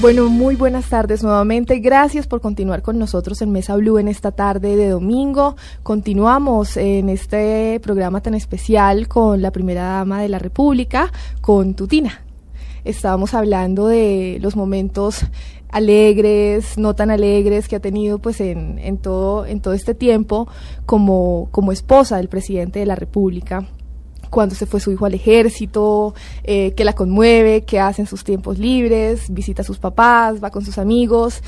Bueno, muy buenas tardes nuevamente. Gracias por continuar con nosotros en Mesa Blue en esta tarde de domingo. Continuamos en este programa tan especial con la primera dama de la República, con Tutina. Estábamos hablando de los momentos alegres, no tan alegres que ha tenido pues en, en, todo, en todo este tiempo como, como esposa del presidente de la República cuando se fue su hijo al ejército, eh, que la conmueve, que hace en sus tiempos libres, visita a sus papás, va con sus amigos.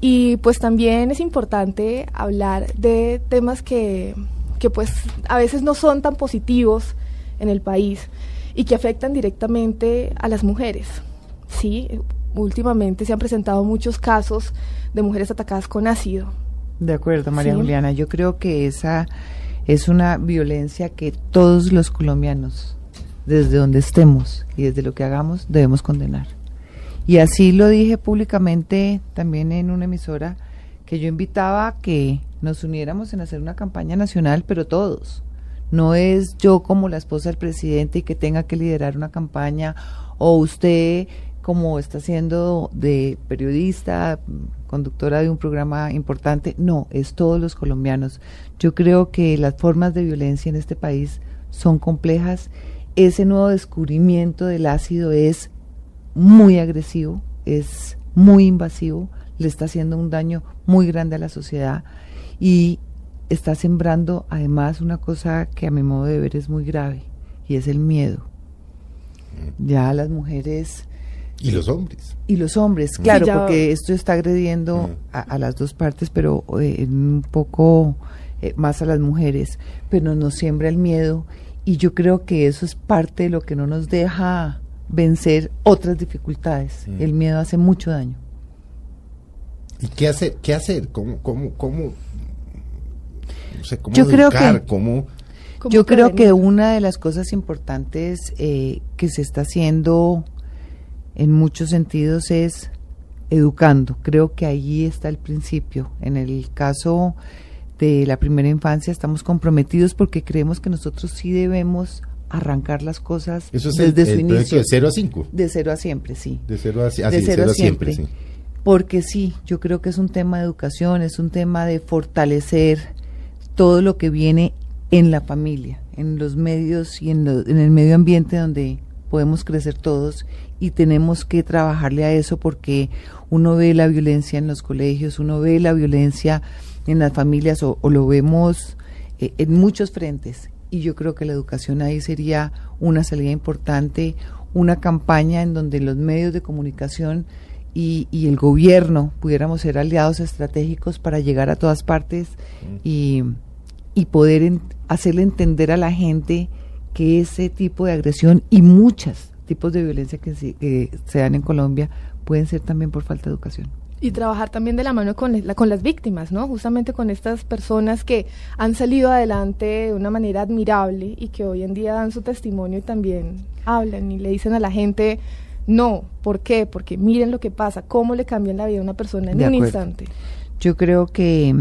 Y pues también es importante hablar de temas que, que pues a veces no son tan positivos en el país y que afectan directamente a las mujeres. Sí, últimamente se han presentado muchos casos de mujeres atacadas con ácido. De acuerdo, María Juliana. Yo creo que esa es una violencia que todos los colombianos, desde donde estemos y desde lo que hagamos, debemos condenar. Y así lo dije públicamente también en una emisora, que yo invitaba a que nos uniéramos en hacer una campaña nacional, pero todos. No es yo como la esposa del presidente y que tenga que liderar una campaña, o usted como está siendo de periodista, conductora de un programa importante, no, es todos los colombianos. Yo creo que las formas de violencia en este país son complejas. Ese nuevo descubrimiento del ácido es muy agresivo, es muy invasivo, le está haciendo un daño muy grande a la sociedad y está sembrando además una cosa que a mi modo de ver es muy grave y es el miedo. Mm. Ya las mujeres y los hombres. Y los hombres, claro, porque esto está agrediendo a, las dos partes, pero eh, un poco eh, más a las mujeres, pero nos siembra el miedo y yo creo que eso es parte de lo que no nos deja vencer otras dificultades. El miedo hace mucho daño. ¿Y qué hacer? ¿Qué hacer? ¿Cómo, cómo, cómo, yo creo que, cómo, yo creo que una de las cosas importantes eh, que se está haciendo en muchos sentidos es educando. Creo que ahí está el principio. En el caso de la primera infancia estamos comprometidos porque creemos que nosotros sí debemos arrancar las cosas desde su inicio. De 0 a 5. De 0 a siempre, sí. De 0 a, ah, a, siempre. Sí. Porque sí, yo creo que es un tema de educación, es un tema de fortalecer todo lo que viene en la familia, en los medios y en, en el medio ambiente donde podemos crecer todos y tenemos que trabajarle a eso porque uno ve la violencia en los colegios, uno ve la violencia en las familias o, lo vemos eh, en muchos frentes. Y yo creo que la educación ahí sería una salida importante, una campaña en donde los medios de comunicación y, el gobierno pudiéramos ser aliados estratégicos para llegar a todas partes y, y poder hacerle entender a la gente que ese tipo de agresión y muchos tipos de violencia que se, dan en Colombia pueden ser también por falta de educación. Y trabajar también de la mano con, con las víctimas, ¿no? Justamente con estas personas que han salido adelante de una manera admirable y que hoy en día dan su testimonio y también hablan y le dicen a la gente, no, ¿por qué? Porque miren lo que pasa, cómo le cambian la vida a una persona en un instante. Yo creo que,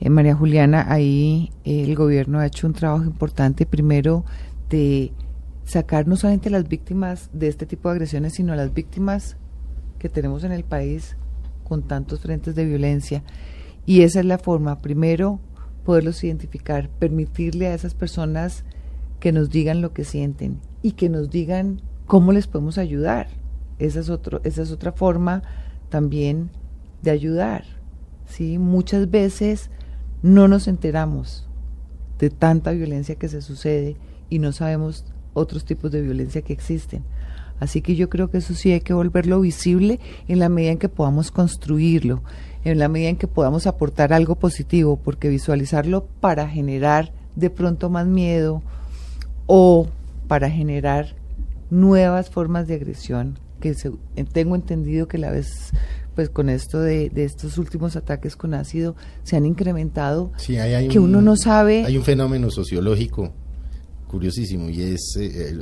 eh, María Juliana, ahí el gobierno ha hecho un trabajo importante, primero de sacar no solamente a las víctimas de este tipo de agresiones, sino a las víctimas que tenemos en el país con tantos frentes de violencia. Y esa es la forma, primero, poderlos identificar, permitirle a esas personas que nos digan lo que sienten y que nos digan cómo les podemos ayudar. Esa es, esa es otra forma también de ayudar. ¿sí? Muchas veces no nos enteramos de tanta violencia que se sucede y no sabemos otros tipos de violencia que existen. Así que yo creo que eso sí hay que volverlo visible en la medida en que podamos construirlo, en la medida en que podamos aportar algo positivo, porque visualizarlo para generar de pronto más miedo o para generar nuevas formas de agresión que tengo entendido que la vez pues con esto de, estos últimos ataques con ácido se han incrementado, que uno no sabe. Hay un fenómeno sociológico curiosísimo y es eh,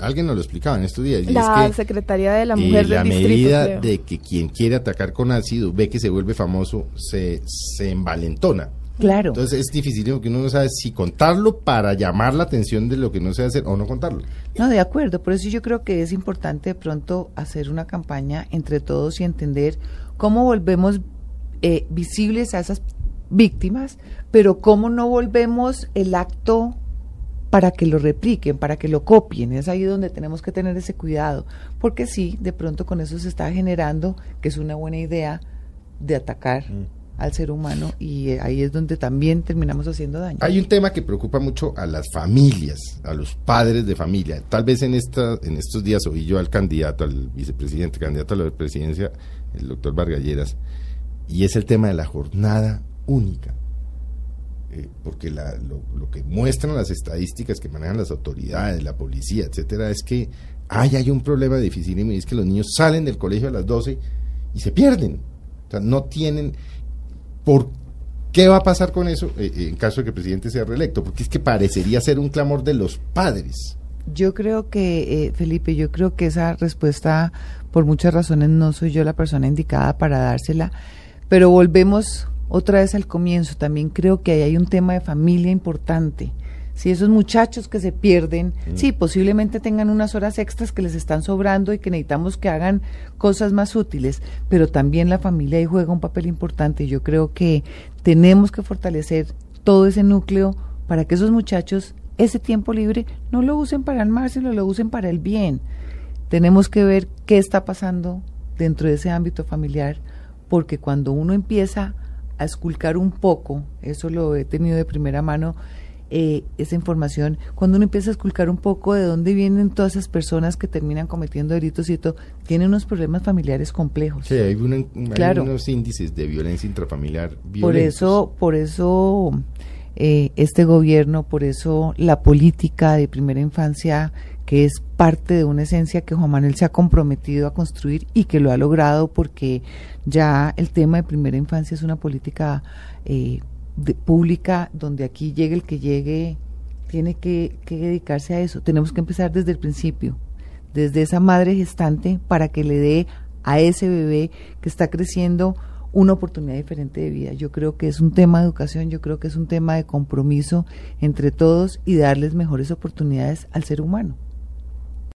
alguien nos lo explicaba en estos días la secretaría de la mujer la medida de que quien quiere atacar con ácido ve que se vuelve famoso se, se envalentona Claro. Entonces es difícil que uno no sabe si contarlo para llamar la atención de lo que no se hacer o no contarlo. No, de acuerdo. Por eso yo creo que es importante de pronto hacer una campaña entre todos y entender cómo volvemos eh, visibles a esas víctimas, pero cómo no volvemos el acto para que lo repliquen, para que lo copien. Es ahí donde tenemos que tener ese cuidado, porque sí, de pronto con eso se está generando que es una buena idea de atacar. Mm al ser humano y eh, ahí es donde también terminamos haciendo daño. Hay un tema que preocupa mucho a las familias, a los padres de familia. Tal vez en esta, en estos días oí yo al candidato, al vicepresidente, candidato a la presidencia, el doctor Vargalleras, y es el tema de la jornada única. Eh, porque la, lo, que muestran las estadísticas que manejan las autoridades, la policía, etcétera, es que hay, hay un problema difícil y es que los niños salen del colegio a las 12 y se pierden. O sea, no tienen ¿Por qué va a pasar con eso eh, eh, en caso de que el presidente sea reelecto? Porque es que parecería ser un clamor de los padres. Yo creo que, eh, Felipe, yo creo que esa respuesta, por muchas razones, no soy yo la persona indicada para dársela, pero volvemos otra vez al comienzo. También creo que ahí hay un tema de familia importante si esos muchachos que se pierden, mm. sí, posiblemente tengan unas horas extras que les están sobrando y que necesitamos que hagan cosas más útiles, pero también la familia ahí juega un papel importante. Yo creo que tenemos que fortalecer todo ese núcleo para que esos muchachos ese tiempo libre no lo usen para el mal, sino lo usen para el bien. Tenemos que ver qué está pasando dentro de ese ámbito familiar, porque cuando uno empieza a esculcar un poco, eso lo he tenido de primera mano, eh, esa información, cuando uno empieza a esculcar un poco de dónde vienen todas esas personas que terminan cometiendo delitos y todo, tienen unos problemas familiares complejos. Sí, hay, unos índices de violencia intrafamiliar. Por eso, por eso eh, este gobierno, por eso la política de primera infancia que es parte de una esencia que Juan Manuel se ha comprometido a construir y que lo ha logrado porque ya el tema de primera infancia es una política eh, pública donde aquí llegue el que llegue, tiene que, dedicarse a eso. Tenemos que empezar desde el principio, desde esa madre gestante para que le dé a ese bebé que está creciendo una oportunidad diferente de vida. Yo creo que es un tema de educación, yo creo que es un tema de compromiso entre todos y darles mejores oportunidades al ser humano.